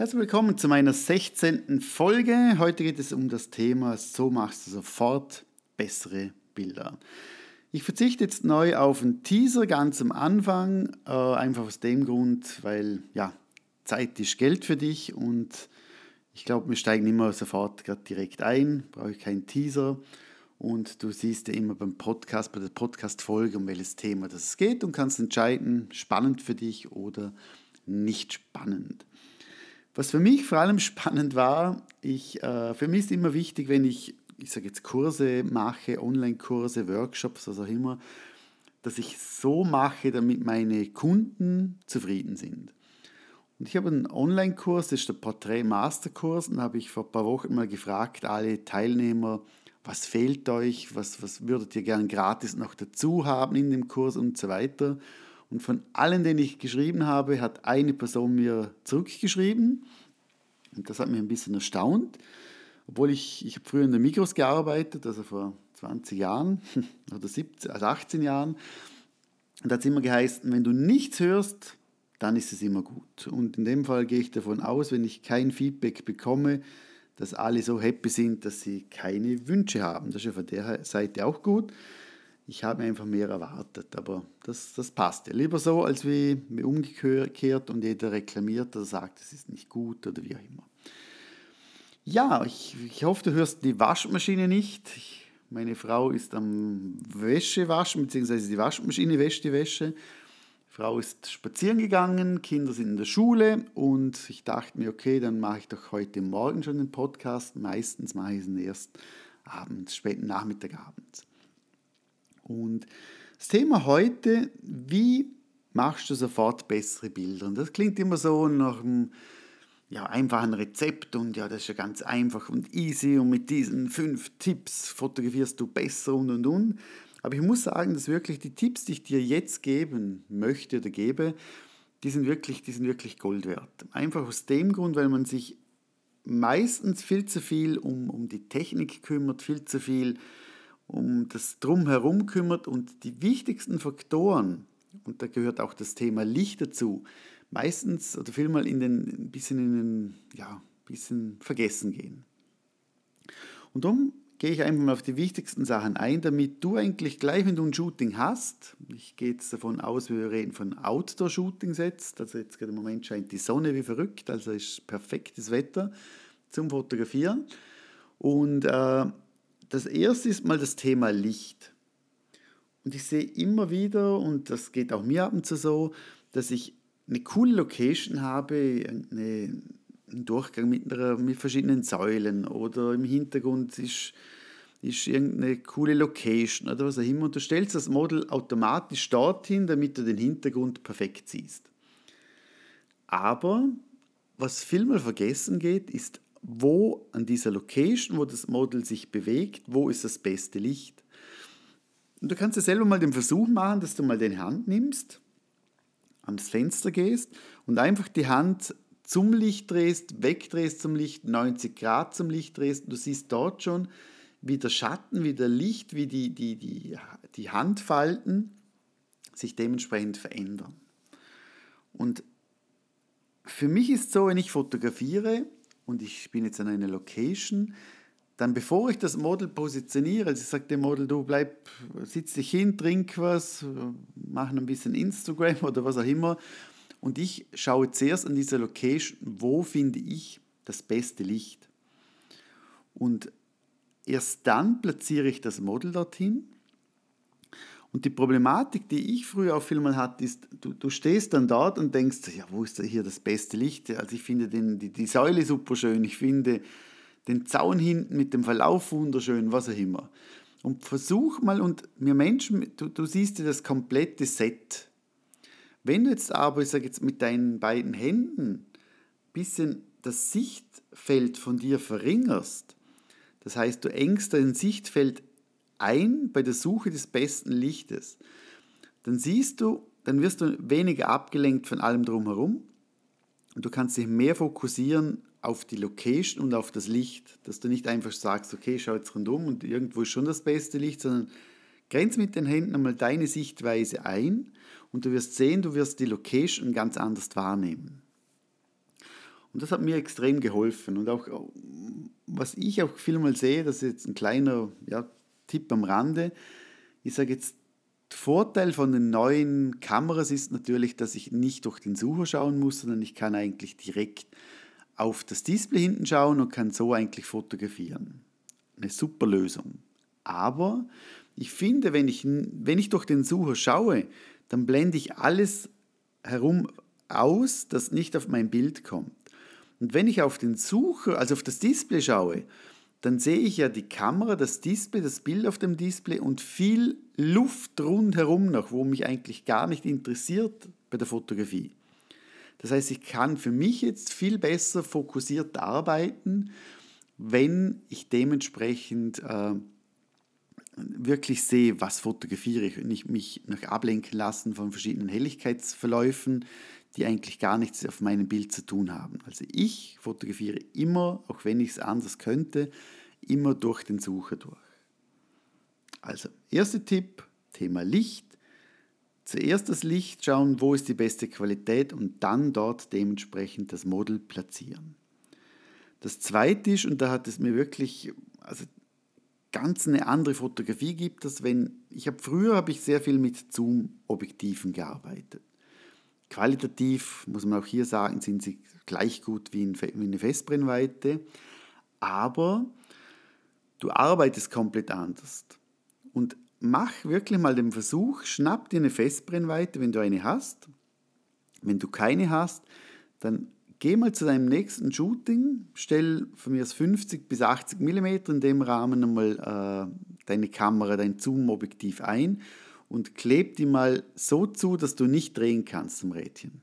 Herzlich willkommen zu meiner 16. Folge. Heute geht es um das Thema, so machst du sofort bessere Bilder. Ich verzichte jetzt neu auf einen Teaser ganz am Anfang, äh, einfach aus dem Grund, weil ja, Zeit ist Geld für dich und ich glaube, wir steigen immer sofort gerade direkt ein, brauche ich keinen Teaser. Und du siehst ja immer beim Podcast, bei der Podcast-Folge, um welches Thema das geht und kannst entscheiden, spannend für dich oder nicht spannend. Was für mich vor allem spannend war, ich, äh, für mich ist immer wichtig, wenn ich, ich sage jetzt Kurse mache, Online-Kurse, Workshops, was auch immer, dass ich so mache, damit meine Kunden zufrieden sind. Und ich habe einen Online-Kurs, das ist der Portrait Masterkurs, und da habe ich vor ein paar Wochen mal gefragt, alle Teilnehmer, was fehlt euch, was, was würdet ihr gern gratis noch dazu haben in dem Kurs und so weiter. Und von allen, denen ich geschrieben habe, hat eine Person mir zurückgeschrieben. Und das hat mich ein bisschen erstaunt. Obwohl ich, ich habe früher in der Mikros gearbeitet, also vor 20 Jahren oder 17, also 18 Jahren. Und da hat es immer geheißen, wenn du nichts hörst, dann ist es immer gut. Und in dem Fall gehe ich davon aus, wenn ich kein Feedback bekomme, dass alle so happy sind, dass sie keine Wünsche haben. Das ist ja von der Seite auch gut. Ich habe einfach mehr erwartet, aber das, das passt ja. Lieber so, als wie, wie umgekehrt und jeder reklamiert oder sagt, es ist nicht gut oder wie auch immer. Ja, ich, ich hoffe, du hörst die Waschmaschine nicht. Ich, meine Frau ist am Wäsche waschen, beziehungsweise die Waschmaschine wäscht die Wäsche. Die Frau ist spazieren gegangen, Kinder sind in der Schule und ich dachte mir, okay, dann mache ich doch heute Morgen schon den Podcast. Meistens mache ich es erst abends, späten Nachmittag abends. Und das Thema heute, wie machst du sofort bessere Bilder? Und das klingt immer so nach einem ja, einfachen Rezept und ja, das ist ja ganz einfach und easy und mit diesen fünf Tipps fotografierst du besser und und und. Aber ich muss sagen, dass wirklich die Tipps, die ich dir jetzt geben möchte oder gebe, die sind wirklich, die sind wirklich Gold wert. Einfach aus dem Grund, weil man sich meistens viel zu viel um, um die Technik kümmert, viel zu viel um das Drumherum kümmert und die wichtigsten Faktoren, und da gehört auch das Thema Licht dazu, meistens oder vielmal in den, ein bisschen in den, ja, bisschen vergessen gehen. Und darum gehe ich einfach mal auf die wichtigsten Sachen ein, damit du eigentlich gleich, wenn du ein Shooting hast, ich gehe jetzt davon aus, wir reden von Outdoor-Shootings jetzt, also jetzt gerade im Moment scheint die Sonne wie verrückt, also ist perfektes Wetter zum Fotografieren. Und äh, das erste ist mal das Thema Licht. Und ich sehe immer wieder, und das geht auch mir ab und zu so, dass ich eine coole Location habe, eine, einen Durchgang mit, einer, mit verschiedenen Säulen oder im Hintergrund ist, ist irgendeine coole Location oder was auch immer. Und du stellst das Model automatisch dorthin, damit du den Hintergrund perfekt siehst. Aber was vielmal vergessen geht, ist wo an dieser Location, wo das Model sich bewegt, wo ist das beste Licht. Und du kannst ja selber mal den Versuch machen, dass du mal deine Hand nimmst, ans Fenster gehst und einfach die Hand zum Licht drehst, wegdrehst zum Licht, 90 Grad zum Licht drehst. Du siehst dort schon, wie der Schatten, wie der Licht, wie die, die, die, die Handfalten sich dementsprechend verändern. Und für mich ist so, wenn ich fotografiere, und ich bin jetzt an einer Location, dann bevor ich das Model positioniere, also ich sage dem Model, du bleib, sitz dich hin, trink was, mach ein bisschen Instagram oder was auch immer. Und ich schaue zuerst an dieser Location, wo finde ich das beste Licht. Und erst dann platziere ich das Model dorthin und die Problematik, die ich früher viel mal hatte, ist, du, du stehst dann dort und denkst, ja, wo ist hier das beste Licht? Also ich finde den, die, die Säule super schön, ich finde den Zaun hinten mit dem Verlauf wunderschön, was auch immer. Und versuch mal, und wir Menschen, du, du siehst ja das komplette Set. Wenn du jetzt aber, ich sage jetzt mit deinen beiden Händen, ein bisschen das Sichtfeld von dir verringerst, das heißt, du engst dein Sichtfeld ein bei der Suche des besten Lichtes, dann siehst du, dann wirst du weniger abgelenkt von allem drumherum und du kannst dich mehr fokussieren auf die Location und auf das Licht, dass du nicht einfach sagst, okay, schau jetzt rundum und irgendwo ist schon das beste Licht, sondern grenz mit den Händen einmal deine Sichtweise ein und du wirst sehen, du wirst die Location ganz anders wahrnehmen. Und das hat mir extrem geholfen. Und auch, was ich auch viel mal sehe, das ist jetzt ein kleiner ja, Tipp am Rande. Ich sage jetzt, der Vorteil von den neuen Kameras ist natürlich, dass ich nicht durch den Sucher schauen muss, sondern ich kann eigentlich direkt auf das Display hinten schauen und kann so eigentlich fotografieren. Eine super Lösung. Aber ich finde, wenn ich, wenn ich durch den Sucher schaue, dann blende ich alles herum aus, das nicht auf mein Bild kommt. Und wenn ich auf den Sucher, also auf das Display schaue, dann sehe ich ja die Kamera, das Display, das Bild auf dem Display und viel Luft rundherum noch, wo mich eigentlich gar nicht interessiert bei der Fotografie. Das heißt, ich kann für mich jetzt viel besser fokussiert arbeiten, wenn ich dementsprechend äh, wirklich sehe, was fotografiere ich und nicht mich noch ablenken lassen von verschiedenen Helligkeitsverläufen, die eigentlich gar nichts auf meinem Bild zu tun haben. Also ich fotografiere immer, auch wenn ich es anders könnte, immer durch den Sucher durch. Also, erster Tipp, Thema Licht. Zuerst das Licht schauen, wo ist die beste Qualität und dann dort dementsprechend das Model platzieren. Das zweite ist, und da hat es mir wirklich, also ganz eine andere Fotografie gibt es, wenn, ich habe früher habe ich sehr viel mit Zoom-Objektiven gearbeitet. Qualitativ, muss man auch hier sagen, sind sie gleich gut wie eine Festbrennweite, aber du arbeitest komplett anders. Und mach wirklich mal den Versuch, schnapp dir eine Festbrennweite, wenn du eine hast. Wenn du keine hast, dann geh mal zu deinem nächsten Shooting, stell von mir aus 50 bis 80 mm in dem Rahmen einmal äh, deine Kamera, dein Zoom-Objektiv ein und kleb die mal so zu, dass du nicht drehen kannst am Rädchen.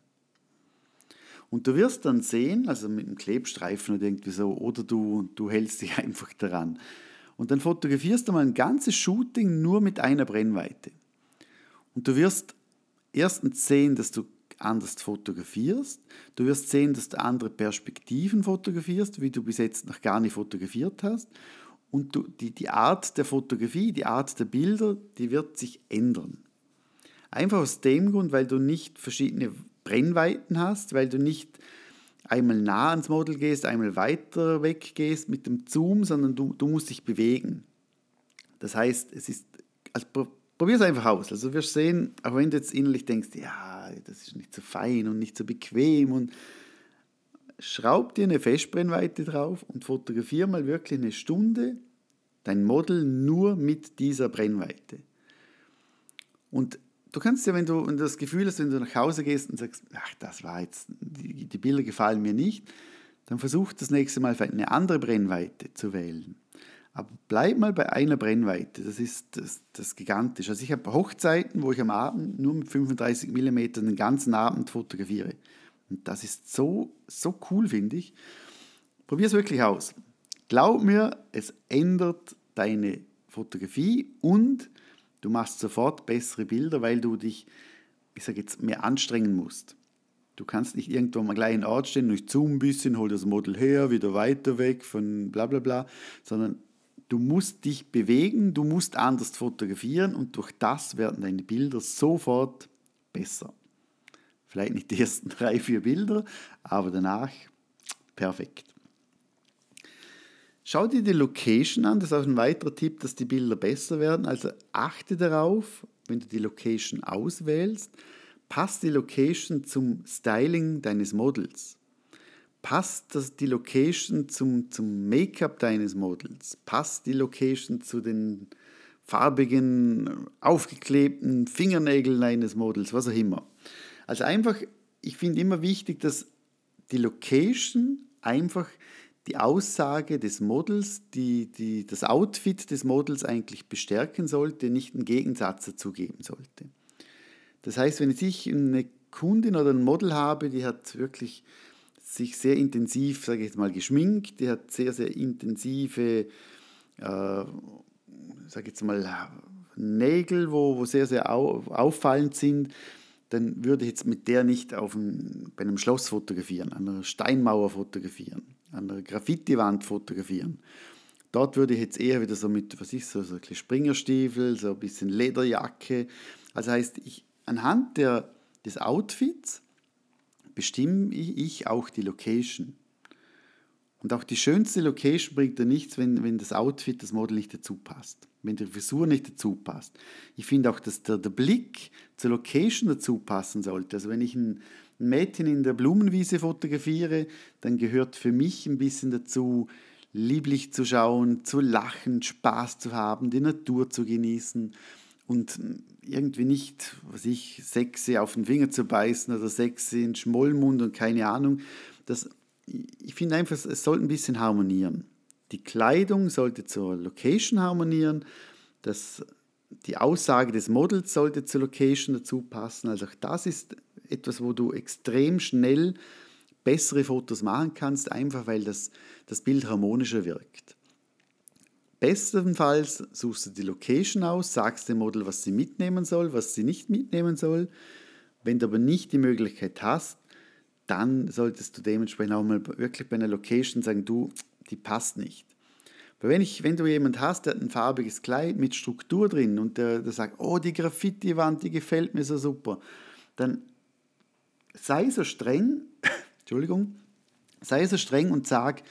Und du wirst dann sehen, also mit einem Klebstreifen oder irgendwie so, oder du, du hältst dich einfach daran. Und dann fotografierst du mal ein ganzes Shooting nur mit einer Brennweite. Und du wirst erstens sehen, dass du anders fotografierst. Du wirst sehen, dass du andere Perspektiven fotografierst, wie du bis jetzt noch gar nicht fotografiert hast. Und du, die, die Art der Fotografie, die Art der Bilder, die wird sich ändern. Einfach aus dem Grund, weil du nicht verschiedene Brennweiten hast, weil du nicht einmal nah ans Model gehst, einmal weiter weg gehst mit dem Zoom, sondern du, du musst dich bewegen. Das heißt, es ist, also probier es einfach aus. Also wirst sehen, auch wenn du jetzt innerlich denkst, ja, das ist nicht so fein und nicht so bequem und schraub dir eine Festbrennweite drauf und fotografiere mal wirklich eine Stunde dein Model nur mit dieser Brennweite. Und du kannst ja, wenn du, das Gefühl hast, wenn du nach Hause gehst und sagst, ach, das war jetzt, die, die Bilder gefallen mir nicht, dann versuch das nächste Mal eine andere Brennweite zu wählen. Aber bleib mal bei einer Brennweite, das ist das, das gigantisch. Also ich habe Hochzeiten, wo ich am Abend nur mit 35 mm den ganzen Abend fotografiere. Und das ist so, so cool, finde ich. Probier es wirklich aus. Glaub mir, es ändert deine Fotografie und du machst sofort bessere Bilder, weil du dich, ich sage jetzt, mehr anstrengen musst. Du kannst nicht irgendwo am gleichen Ort stehen und ich zoome ein bisschen, hol das Model her, wieder weiter weg von bla bla bla, sondern du musst dich bewegen, du musst anders fotografieren und durch das werden deine Bilder sofort besser. Vielleicht nicht die ersten drei, vier Bilder, aber danach perfekt. Schau dir die Location an, das ist auch ein weiterer Tipp, dass die Bilder besser werden. Also achte darauf, wenn du die Location auswählst, passt die Location zum Styling deines Models. Passt das die Location zum, zum Make-up deines Models? Passt die Location zu den farbigen, aufgeklebten Fingernägeln deines Models, was auch immer. Also einfach, ich finde immer wichtig, dass die Location einfach die Aussage des Models, die, die, das Outfit des Models eigentlich bestärken sollte, nicht einen Gegensatz dazu geben sollte. Das heißt, wenn ich eine Kundin oder ein Model habe, die hat wirklich sich sehr intensiv, sage ich jetzt mal, geschminkt, die hat sehr, sehr intensive, äh, sage ich jetzt mal, Nägel, wo, wo sehr, sehr au, auffallend sind, dann würde ich jetzt mit der nicht auf ein, bei einem Schloss fotografieren, an einer Steinmauer fotografieren, an einer Graffiti-Wand fotografieren. Dort würde ich jetzt eher wieder so mit, was ist so, so ein Springerstiefel, so ein bisschen Lederjacke. Also heißt, ich anhand der, des Outfits bestimme ich auch die Location. Und auch die schönste Location bringt dir nichts, wenn, wenn das Outfit, das Model nicht dazu passt, wenn die Frisur nicht dazu passt. Ich finde auch, dass der, der Blick zur Location dazu passen sollte. Also wenn ich ein, Mädchen in der Blumenwiese fotografiere, dann gehört für mich ein bisschen dazu, lieblich zu schauen, zu lachen, Spaß zu haben, die Natur zu genießen und irgendwie nicht, was ich, sexy auf den Finger zu beißen oder sexy in Schmollmund und keine Ahnung. Das, ich finde einfach, es sollte ein bisschen harmonieren. Die Kleidung sollte zur Location harmonieren, das, die Aussage des Models sollte zur Location dazu passen. Also auch das ist etwas, wo du extrem schnell bessere Fotos machen kannst, einfach weil das, das Bild harmonischer wirkt. Bestenfalls suchst du die Location aus, sagst dem Model, was sie mitnehmen soll, was sie nicht mitnehmen soll. Wenn du aber nicht die Möglichkeit hast, dann solltest du dementsprechend auch mal wirklich bei einer Location sagen, du, die passt nicht. Weil wenn, ich, wenn du jemanden hast, der hat ein farbiges Kleid mit Struktur drin und der, der sagt, oh, die Graffiti-Wand, die gefällt mir so super, dann sei so streng, Entschuldigung, sei so streng und sag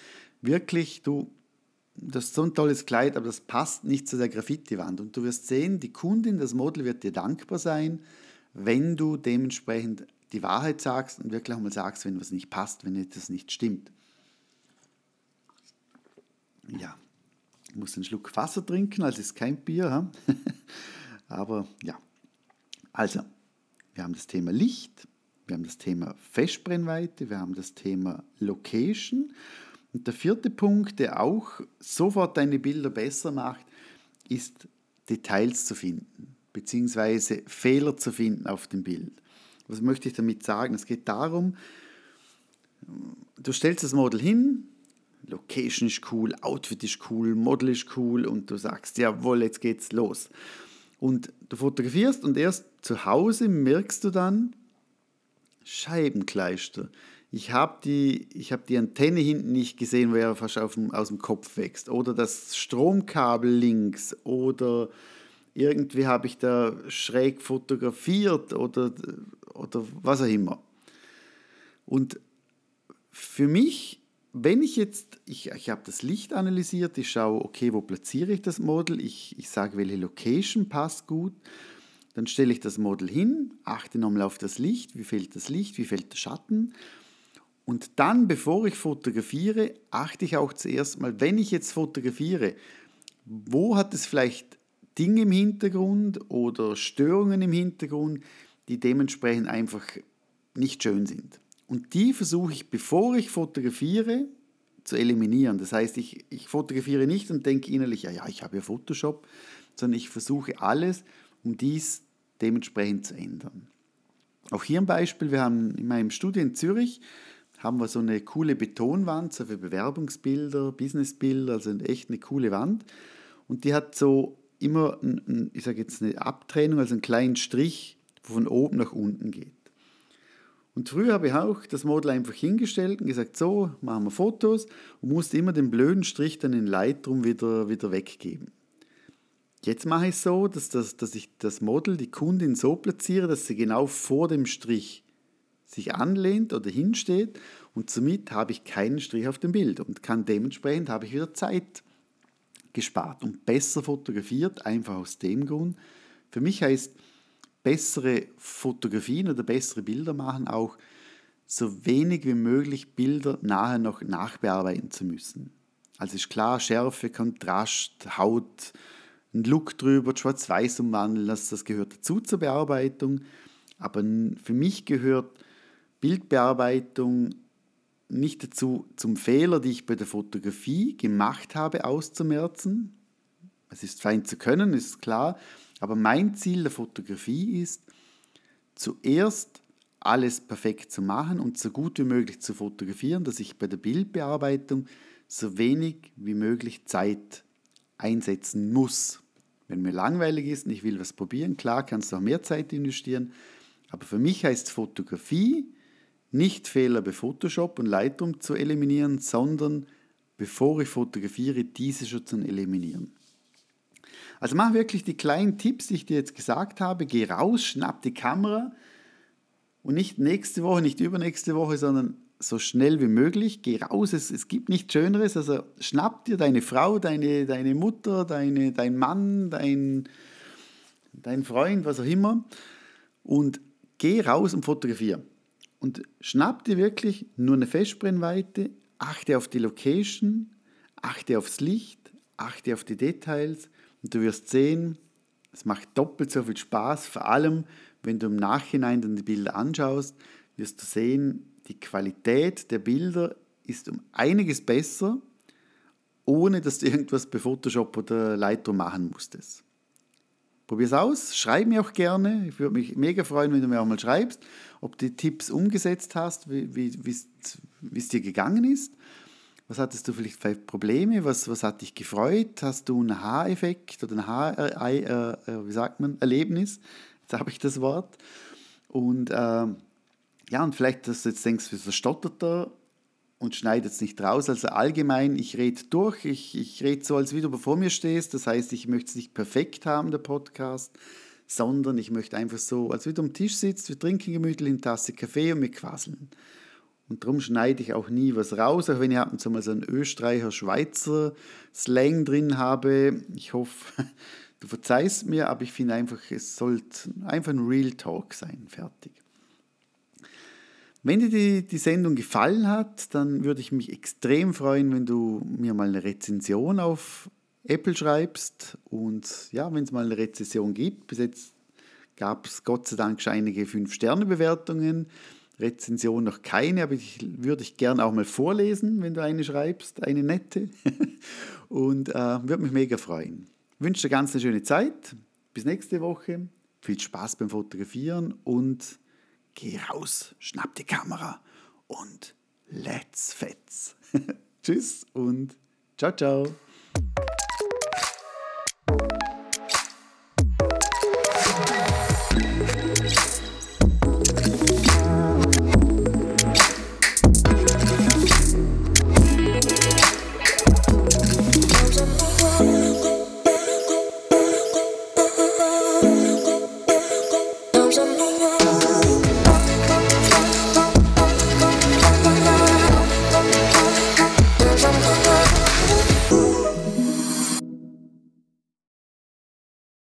wirklich, du, das ist so ein tolles Kleid, aber das passt nicht zu der Graffiti-Wand. Und du wirst sehen, die Kundin, das Model wird dir dankbar sein, wenn du dementsprechend die Wahrheit sagst und wirklich auch mal sagst, wenn was nicht passt, wenn etwas nicht stimmt. Ja, ich muss einen Schluck Wasser trinken, also ist kein Bier. aber ja, also, wir haben das Thema Licht, wir haben das Thema Festbrennweite, wir haben das Thema Location und der vierte Punkt, der auch sofort deine Bilder besser macht, ist Details zu finden, beziehungsweise Fehler zu finden auf dem Bild. Was möchte ich damit sagen? Es geht darum, du stellst das Model hin, Location ist cool, Outfit ist cool, Model ist cool und du sagst, jawohl, jetzt geht's los. Und du fotografierst und erst zu Hause merkst du dann, Scheibenkleister, ich habe die, hab die Antenne hinten nicht gesehen, wo er fast dem, aus dem Kopf wächst. Oder das Stromkabel links. Oder irgendwie habe ich da schräg fotografiert oder, oder was auch immer. Und für mich, wenn ich jetzt, ich, ich habe das Licht analysiert, ich schaue, okay, wo platziere ich das Model, ich, ich sage, welche Location passt gut, dann stelle ich das Model hin, achte nochmal auf das Licht, wie fällt das Licht, wie fällt der Schatten. Und dann, bevor ich fotografiere, achte ich auch zuerst mal, wenn ich jetzt fotografiere, wo hat es vielleicht Dinge im Hintergrund oder Störungen im Hintergrund, die dementsprechend einfach nicht schön sind. Und die versuche ich, bevor ich fotografiere, zu eliminieren. Das heißt, ich, ich fotografiere nicht und denke innerlich, ja, ja, ich habe ja Photoshop, sondern ich versuche alles, um dies dementsprechend zu ändern. Auch hier ein Beispiel, wir haben in meinem Studio in Zürich, haben wir so eine coole Betonwand, so für Bewerbungsbilder, Businessbilder, also echt eine coole Wand. Und die hat so immer, ein, ich sage jetzt eine Abtrennung, also einen kleinen Strich, der von oben nach unten geht. Und früher habe ich auch das Model einfach hingestellt und gesagt, so, machen wir Fotos und musste immer den blöden Strich dann in Lightroom wieder, wieder weggeben. Jetzt mache ich es so, dass, das, dass ich das Model, die Kundin so platziere, dass sie genau vor dem Strich sich anlehnt oder hinsteht und somit habe ich keinen Strich auf dem Bild und kann dementsprechend habe ich wieder Zeit gespart und besser fotografiert, einfach aus dem Grund. Für mich heißt bessere Fotografien oder bessere Bilder machen auch so wenig wie möglich Bilder nachher noch nachbearbeiten zu müssen. Also ist klar, Schärfe, Kontrast, Haut, ein Look drüber, Schwarz-Weiß umwandeln, das, das gehört dazu zur Bearbeitung. Aber für mich gehört Bildbearbeitung nicht dazu, zum Fehler, die ich bei der Fotografie gemacht habe, auszumerzen. Es ist fein zu können, ist klar, aber mein Ziel der Fotografie ist, zuerst alles perfekt zu machen und so gut wie möglich zu fotografieren, dass ich bei der Bildbearbeitung so wenig wie möglich Zeit einsetzen muss. Wenn mir langweilig ist und ich will was probieren, klar kannst du auch mehr Zeit investieren, aber für mich heißt Fotografie, nicht Fehler bei Photoshop und Lightroom zu eliminieren, sondern bevor ich fotografiere, diese schon zu eliminieren. Also mach wirklich die kleinen Tipps, die ich dir jetzt gesagt habe. Geh raus, schnapp die Kamera Und nicht nächste Woche, nicht übernächste Woche, sondern so schnell wie möglich. Geh raus, es, es gibt nichts Schöneres. Also schnapp dir deine Frau, deine, deine Mutter, deine, dein Mann, dein, dein Freund, was auch immer. Und geh raus und fotografiere. Und schnapp dir wirklich nur eine Festbrennweite, achte auf die Location, achte aufs Licht, achte auf die Details und du wirst sehen, es macht doppelt so viel Spaß, vor allem wenn du im Nachhinein dann die Bilder anschaust, wirst du sehen, die Qualität der Bilder ist um einiges besser, ohne dass du irgendwas bei Photoshop oder Lightroom machen musstest. Probier es aus, schreib mir auch gerne. Ich würde mich mega freuen, wenn du mir auch mal schreibst, ob du die Tipps umgesetzt hast, wie, es dir gegangen ist. Was hattest du vielleicht für Probleme? Was, was hat dich gefreut? Hast du einen Haareffekt oder ein Haar, äh, äh, wie sagt man, Erlebnis? Jetzt habe ich das Wort. Und äh, ja, und vielleicht, dass du jetzt denkst, wieso stottert er und schneidet es nicht raus. Also allgemein, ich rede durch, ich, ich rede so, als wie du vor mir stehst. Das heißt, ich möchte es nicht perfekt haben, der Podcast, sondern ich möchte einfach so, als wie du am Tisch sitzt, wir trinken gemütlich eine Tasse Kaffee und wir quasseln. Und darum schneide ich auch nie was raus, auch wenn ich ab und zu mal so einen Österreicher-Schweizer Slang drin habe. Ich hoffe, du verzeihst mir, aber ich finde einfach, es sollte einfach ein Real Talk sein. Fertig. Wenn dir die, die Sendung gefallen hat, dann würde ich mich extrem freuen, wenn du mir mal eine Rezension auf Apple schreibst. Und ja, wenn es mal eine Rezension gibt, bis jetzt gab es Gott sei Dank einige 5-Sterne-Bewertungen. Rezension noch keine, aber ich würde ich gerne auch mal vorlesen, wenn du eine schreibst, eine nette. Und äh, würde mich mega freuen. Ich wünsche dir ganz eine schöne Zeit. Bis nächste Woche. Viel Spaß beim Fotografieren und geh raus, schnapp die Kamera und let's fetz. Tschüss und ciao, ciao.